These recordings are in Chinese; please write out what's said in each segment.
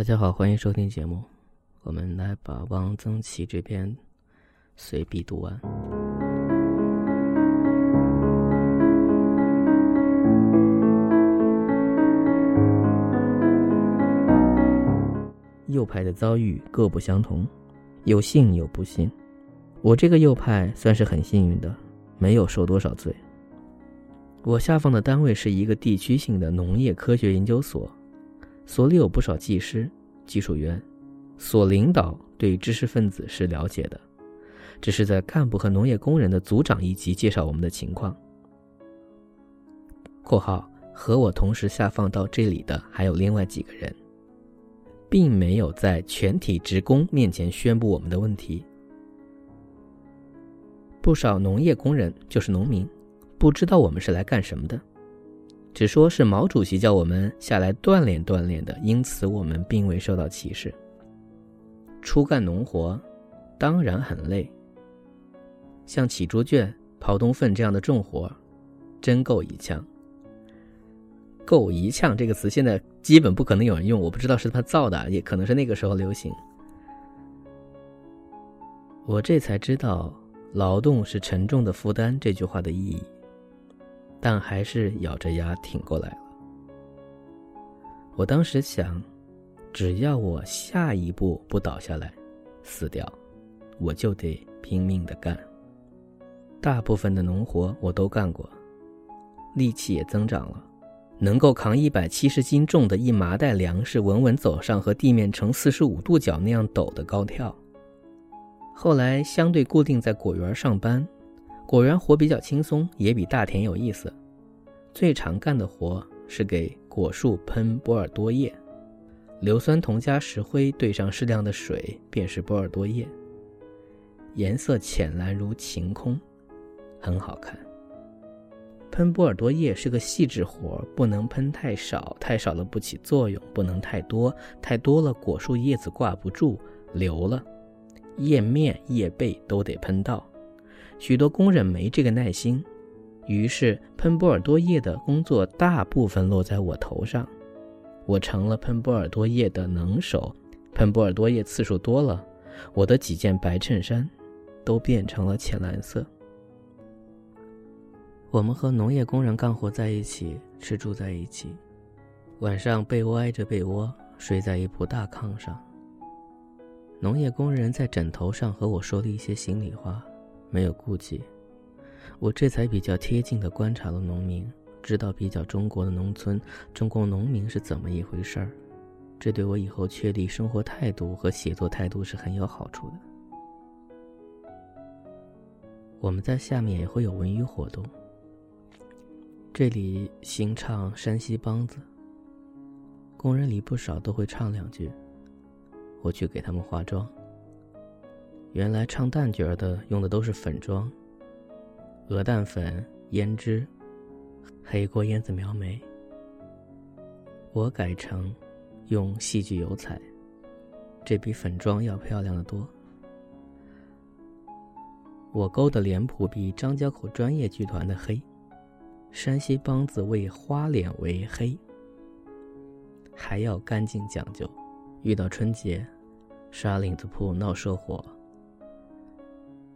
大家好，欢迎收听节目。我们来把汪曾祺这篇随笔读完。右派的遭遇各不相同，有幸有不幸。我这个右派算是很幸运的，没有受多少罪。我下放的单位是一个地区性的农业科学研究所，所里有不少技师、技术员，所领导对知识分子是了解的，只是在干部和农业工人的组长一级介绍我们的情况。（括号和我同时下放到这里的还有另外几个人，并没有在全体职工面前宣布我们的问题。不少农业工人就是农民。）不知道我们是来干什么的，只说是毛主席叫我们下来锻炼锻炼的，因此我们并未受到歧视。初干农活，当然很累。像起猪圈、刨冬粪这样的重活，真够一呛。够一呛这个词现在基本不可能有人用，我不知道是他造的，也可能是那个时候流行。我这才知道“劳动是沉重的负担”这句话的意义。但还是咬着牙挺过来了。我当时想，只要我下一步不倒下来，死掉，我就得拼命的干。大部分的农活我都干过，力气也增长了，能够扛一百七十斤重的一麻袋粮食，稳稳走上和地面呈四十五度角那样陡的高跳。后来相对固定在果园上班。果园活比较轻松，也比大田有意思。最常干的活是给果树喷波尔多液，硫酸铜加石灰兑上适量的水，便是波尔多液。颜色浅蓝如晴空，很好看。喷波尔多液是个细致活，不能喷太少，太少了不起作用；不能太多，太多了果树叶子挂不住，流了，叶面叶背都得喷到。许多工人没这个耐心，于是喷波尔多液的工作大部分落在我头上，我成了喷波尔多液的能手。喷波尔多液次数多了，我的几件白衬衫都变成了浅蓝色。我们和农业工人干活在一起，吃住在一起，晚上被窝挨着被窝，睡在一铺大炕上。农业工人在枕头上和我说了一些心里话。没有顾忌，我这才比较贴近的观察了农民，知道比较中国的农村，中国农民是怎么一回事儿。这对我以后确立生活态度和写作态度是很有好处的。我们在下面也会有文娱活动。这里新唱山西梆子，工人里不少都会唱两句，我去给他们化妆。原来唱旦角的用的都是粉妆，鹅蛋粉、胭脂、黑锅烟子描眉。我改成用戏剧油彩，这比粉妆要漂亮的多。我勾的脸谱比张家口专业剧团的黑，山西梆子为花脸为黑，还要干净讲究。遇到春节，沙领子铺闹社火。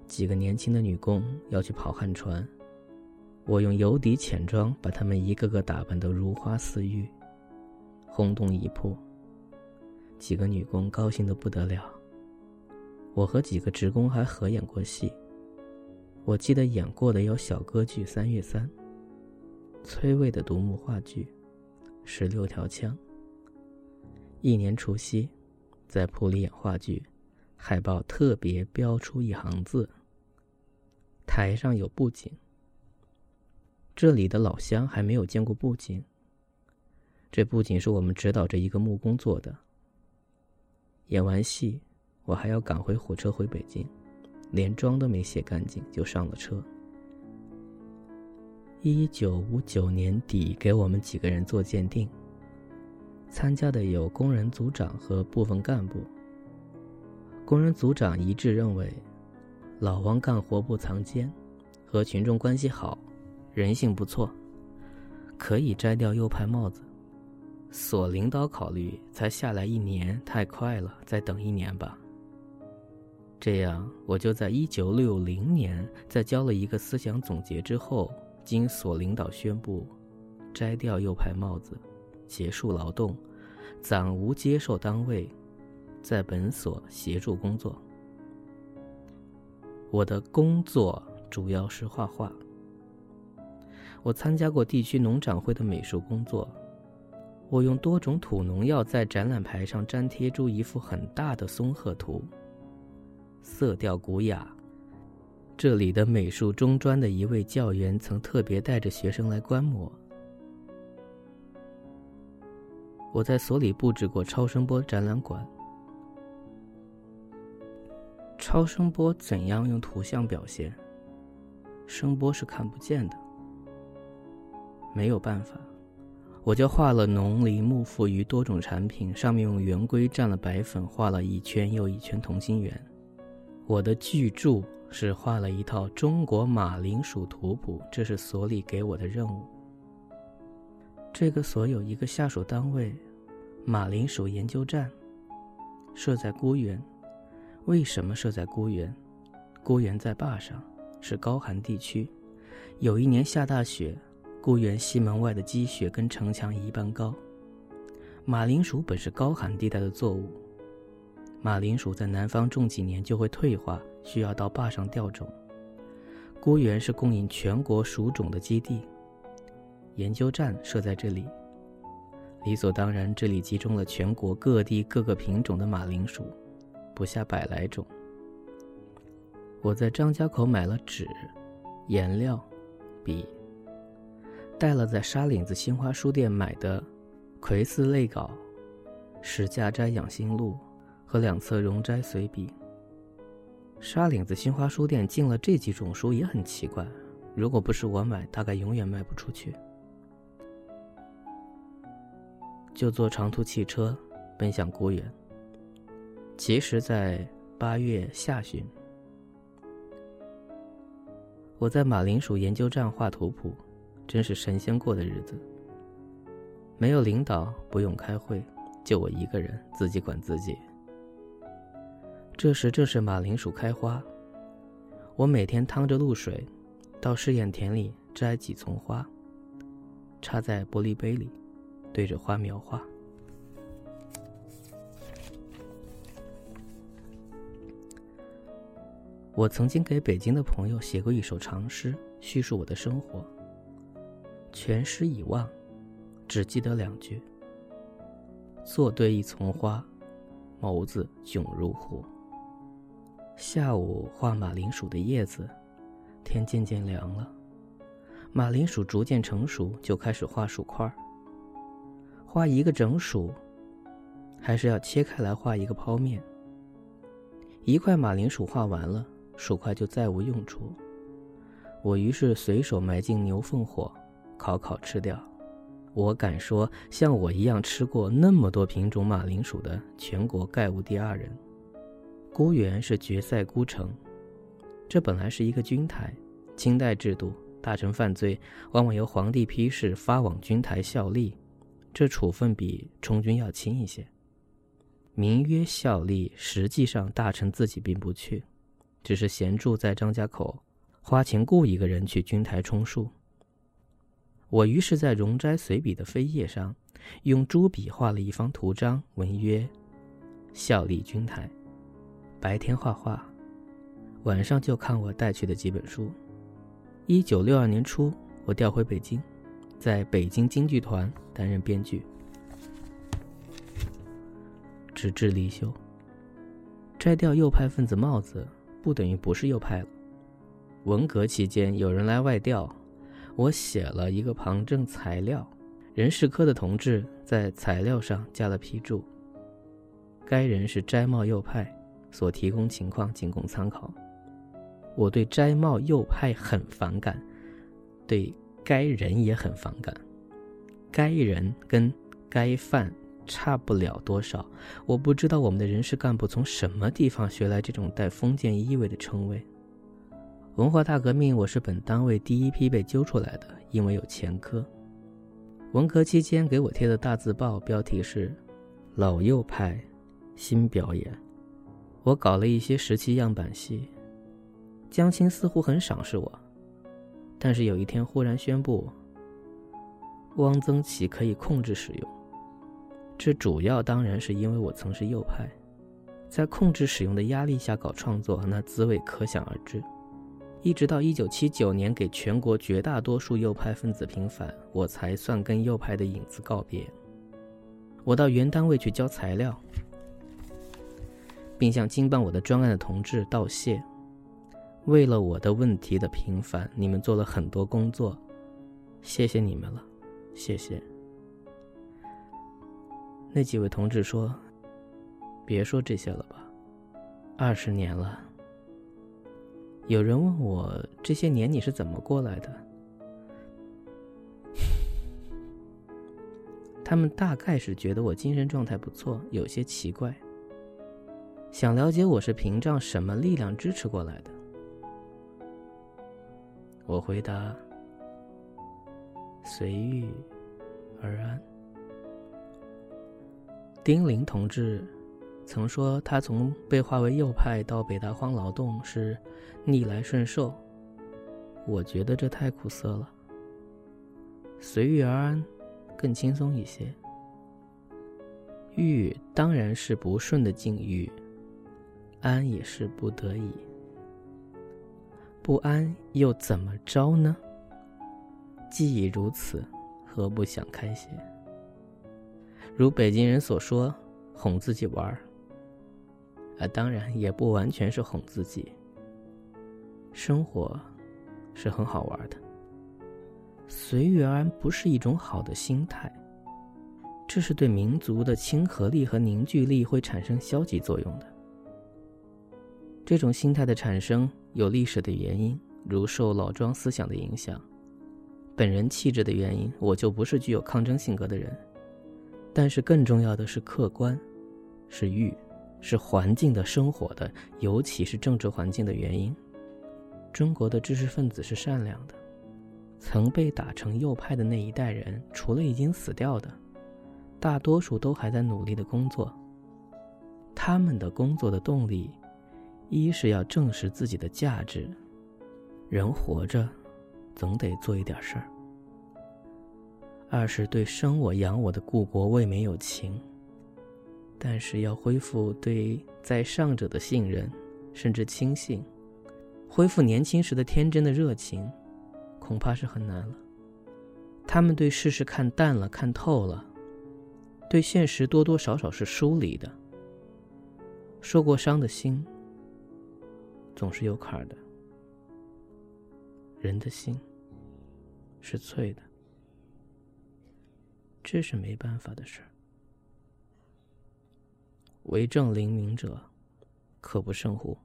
几个年轻的女工要去跑旱船，我用油底浅妆把她们一个个打扮得如花似玉，轰动一铺。几个女工高兴得不得了。我和几个职工还合演过戏，我记得演过的有小歌剧《三月三》，崔卫的独幕话剧《十六条枪》。一年除夕，在铺里演话剧。海报特别标出一行字：“台上有布景。”这里的老乡还没有见过布景。这布景是我们指导着一个木工做的。演完戏，我还要赶回火车回北京，连妆都没卸干净就上了车。一九五九年底，给我们几个人做鉴定。参加的有工人组长和部分干部。工人组长一致认为，老王干活不藏奸，和群众关系好，人性不错，可以摘掉右派帽子。所领导考虑，才下来一年，太快了，再等一年吧。这样，我就在一九六零年，在交了一个思想总结之后，经所领导宣布，摘掉右派帽子，结束劳动，暂无接受单位，在本所协助工作。我的工作主要是画画。我参加过地区农展会的美术工作。我用多种土农药在展览牌上粘贴出一幅很大的松鹤图，色调古雅。这里的美术中专的一位教员曾特别带着学生来观摩。我在所里布置过超声波展览馆。超声波怎样用图像表现？声波是看不见的，没有办法。我就画了农林牧副鱼多种产品，上面用圆规蘸了白粉，画了一圈又一圈同心圆。我的巨著是画了一套中国马铃薯图谱，这是所里给我的任务。这个所有一个下属单位，马铃薯研究站，设在孤园。为什么设在孤原？孤原在坝上，是高寒地区。有一年下大雪。孤园西门外的积雪跟城墙一般高。马铃薯本是高寒地带的作物，马铃薯在南方种几年就会退化，需要到坝上调种。孤园是供应全国薯种的基地，研究站设在这里，理所当然，这里集中了全国各地各个品种的马铃薯，不下百来种。我在张家口买了纸、颜料、笔。带了在沙岭子新华书店买的《葵寺类稿》《史家斋养心录》和两册容斋随笔。沙岭子新华书店进了这几种书也很奇怪，如果不是我买，大概永远卖不出去。就坐长途汽车奔向孤园。其实，在八月下旬，我在马铃薯研究站画图谱。真是神仙过的日子。没有领导，不用开会，就我一个人自己管自己。这时正是马铃薯开花，我每天趟着露水，到试验田里摘几丛花，插在玻璃杯里，对着花描画。我曾经给北京的朋友写过一首长诗，叙述我的生活。全诗已忘，只记得两句。坐对一丛花，眸子炯如火。下午画马铃薯的叶子，天渐渐凉了，马铃薯逐渐成熟，就开始画薯块儿画一个整薯，还是要切开来画一个剖面。一块马铃薯画完了，薯块就再无用处。我于是随手埋进牛粪火。烤烤吃掉，我敢说，像我一样吃过那么多品种马铃薯的，全国概无第二人。孤原是决赛孤城，这本来是一个军台，清代制度，大臣犯罪往往由皇帝批示发往军台效力，这处分比充军要轻一些。名曰效力，实际上大臣自己并不去，只是闲住在张家口，花钱雇一个人去军台充数。我于是，在容斋随笔的扉页上，用朱笔画了一方图章，文曰：“效力军台。”白天画画，晚上就看我带去的几本书。一九六二年初，我调回北京，在北京京剧团担任编剧，直至离休。摘掉右派分子帽子，不等于不是右派了。文革期间，有人来外调。我写了一个旁证材料，人事科的同志在材料上加了批注。该人是摘帽右派，所提供情况仅供参考。我对摘帽右派很反感，对该人也很反感。该人跟该犯差不了多少。我不知道我们的人事干部从什么地方学来这种带封建意味的称谓。文化大革命，我是本单位第一批被揪出来的，因为有前科。文革期间给我贴的大字报标题是“老右派新表演”。我搞了一些时期样板戏，江青似乎很赏识我，但是有一天忽然宣布，汪曾祺可以控制使用。这主要当然是因为我曾是右派，在控制使用的压力下搞创作，那滋味可想而知。一直到一九七九年，给全国绝大多数右派分子平反，我才算跟右派的影子告别。我到原单位去交材料，并向经办我的专案的同志道谢。为了我的问题的平反，你们做了很多工作，谢谢你们了，谢谢。那几位同志说：“别说这些了吧，二十年了。”有人问我这些年你是怎么过来的？他们大概是觉得我精神状态不错，有些奇怪，想了解我是屏障什么力量支持过来的。我回答：随遇而安。丁玲同志。曾说他从被划为右派到北大荒劳动是逆来顺受，我觉得这太苦涩了。随遇而安更轻松一些。遇当然是不顺的境遇，安也是不得已。不安又怎么着呢？既已如此，何不想开些？如北京人所说，哄自己玩儿。啊，当然也不完全是哄自己。生活是很好玩的，随遇而安不是一种好的心态，这是对民族的亲和力和凝聚力会产生消极作用的。这种心态的产生有历史的原因，如受老庄思想的影响；本人气质的原因，我就不是具有抗争性格的人。但是更重要的是客观，是欲。是环境的生活的，尤其是政治环境的原因。中国的知识分子是善良的，曾被打成右派的那一代人，除了已经死掉的，大多数都还在努力的工作。他们的工作的动力，一是要证实自己的价值，人活着，总得做一点事儿；二是对生我养我的故国未免有情。但是要恢复对在上者的信任，甚至轻信，恢复年轻时的天真的热情，恐怕是很难了。他们对世事看淡了，看透了，对现实多多少少是疏离的。受过伤的心，总是有坎儿的。人的心是脆的，这是没办法的事。为政灵明者，可不胜乎？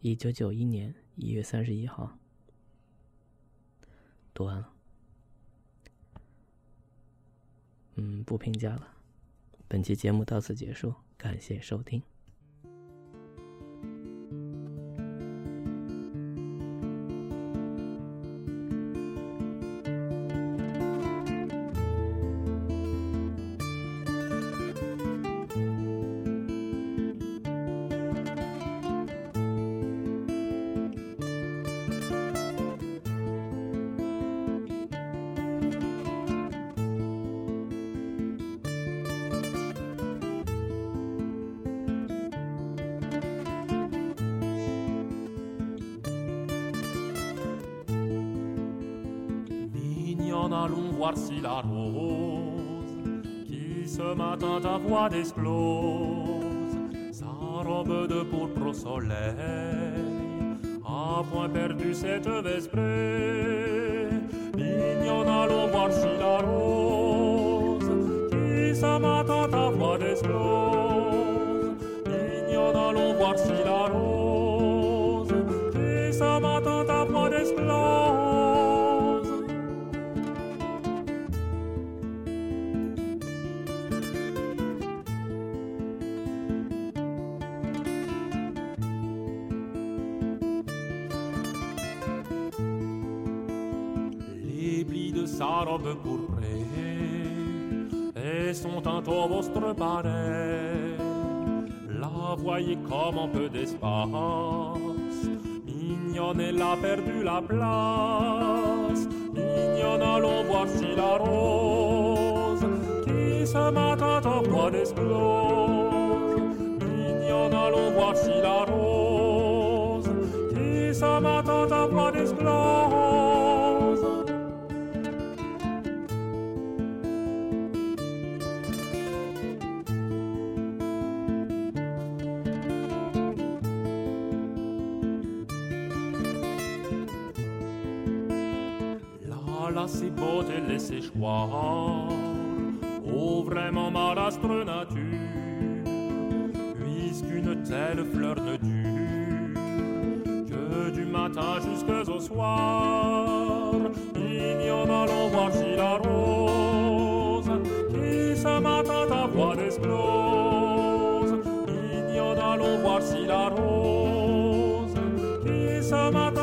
一九九一年一月三十一号，读完了。嗯，不评价了。本期节目到此结束，感谢收听。Allons voir si la rose, qui ce matin ta voix disclose, sa robe de pourpre au soleil, a point perdu cette vesprée. Mignonne, allons voir si la rose, qui ce matin ta voix disclose, mignonne, allons voir si la rose, et son teint au vostre pareil. La voyez comme un peu d'espace, mignonne, elle a perdu la place. Mignonne, allons voir si la rose qui ce matin ta voix d'explose. Mignonne, allons voir si la rose qui ce matin ta voix C'est beau de laisser choix. Oh, vraiment malastre nature, puisqu'une telle fleur ne dure que du matin jusqu'au soir. Mignonne, allons voir si la rose qui ce matin ta voix explose. Mignonne, allons voir si la rose qui ce matin